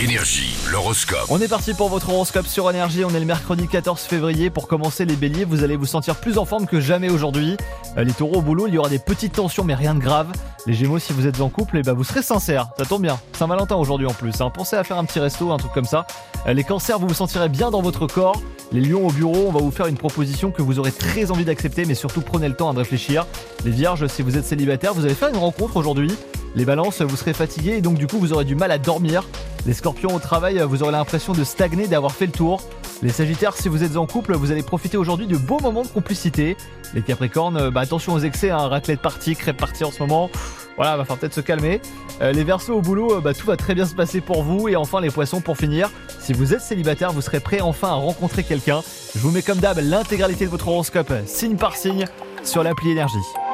Énergie, l'horoscope. On est parti pour votre horoscope sur énergie. On est le mercredi 14 février. Pour commencer, les béliers, vous allez vous sentir plus en forme que jamais aujourd'hui. Euh, Les taureaux au boulot, il y aura des petites tensions, mais rien de grave. Les gémeaux, si vous êtes en couple, eh ben, vous serez sincère. Ça tombe bien. Saint-Valentin aujourd'hui en plus. hein. Pensez à faire un petit resto, un truc comme ça. Euh, Les cancers, vous vous sentirez bien dans votre corps. Les lions au bureau, on va vous faire une proposition que vous aurez très envie d'accepter, mais surtout prenez le temps à réfléchir. Les vierges, si vous êtes célibataire, vous allez faire une rencontre aujourd'hui. Les balances, vous serez fatigués et donc du coup vous aurez du mal à dormir. Les scorpions au travail, vous aurez l'impression de stagner, d'avoir fait le tour. Les sagittaires, si vous êtes en couple, vous allez profiter aujourd'hui de beaux moments de complicité. Les capricornes, bah, attention aux excès, hein, raclette partie, crêpe partie en ce moment. Voilà, va falloir peut-être se calmer. Euh, les versos au boulot, euh, bah, tout va très bien se passer pour vous. Et enfin les poissons pour finir. Si vous êtes célibataire, vous serez prêt enfin à rencontrer quelqu'un. Je vous mets comme d'hab l'intégralité de votre horoscope, signe par signe, sur l'appli énergie.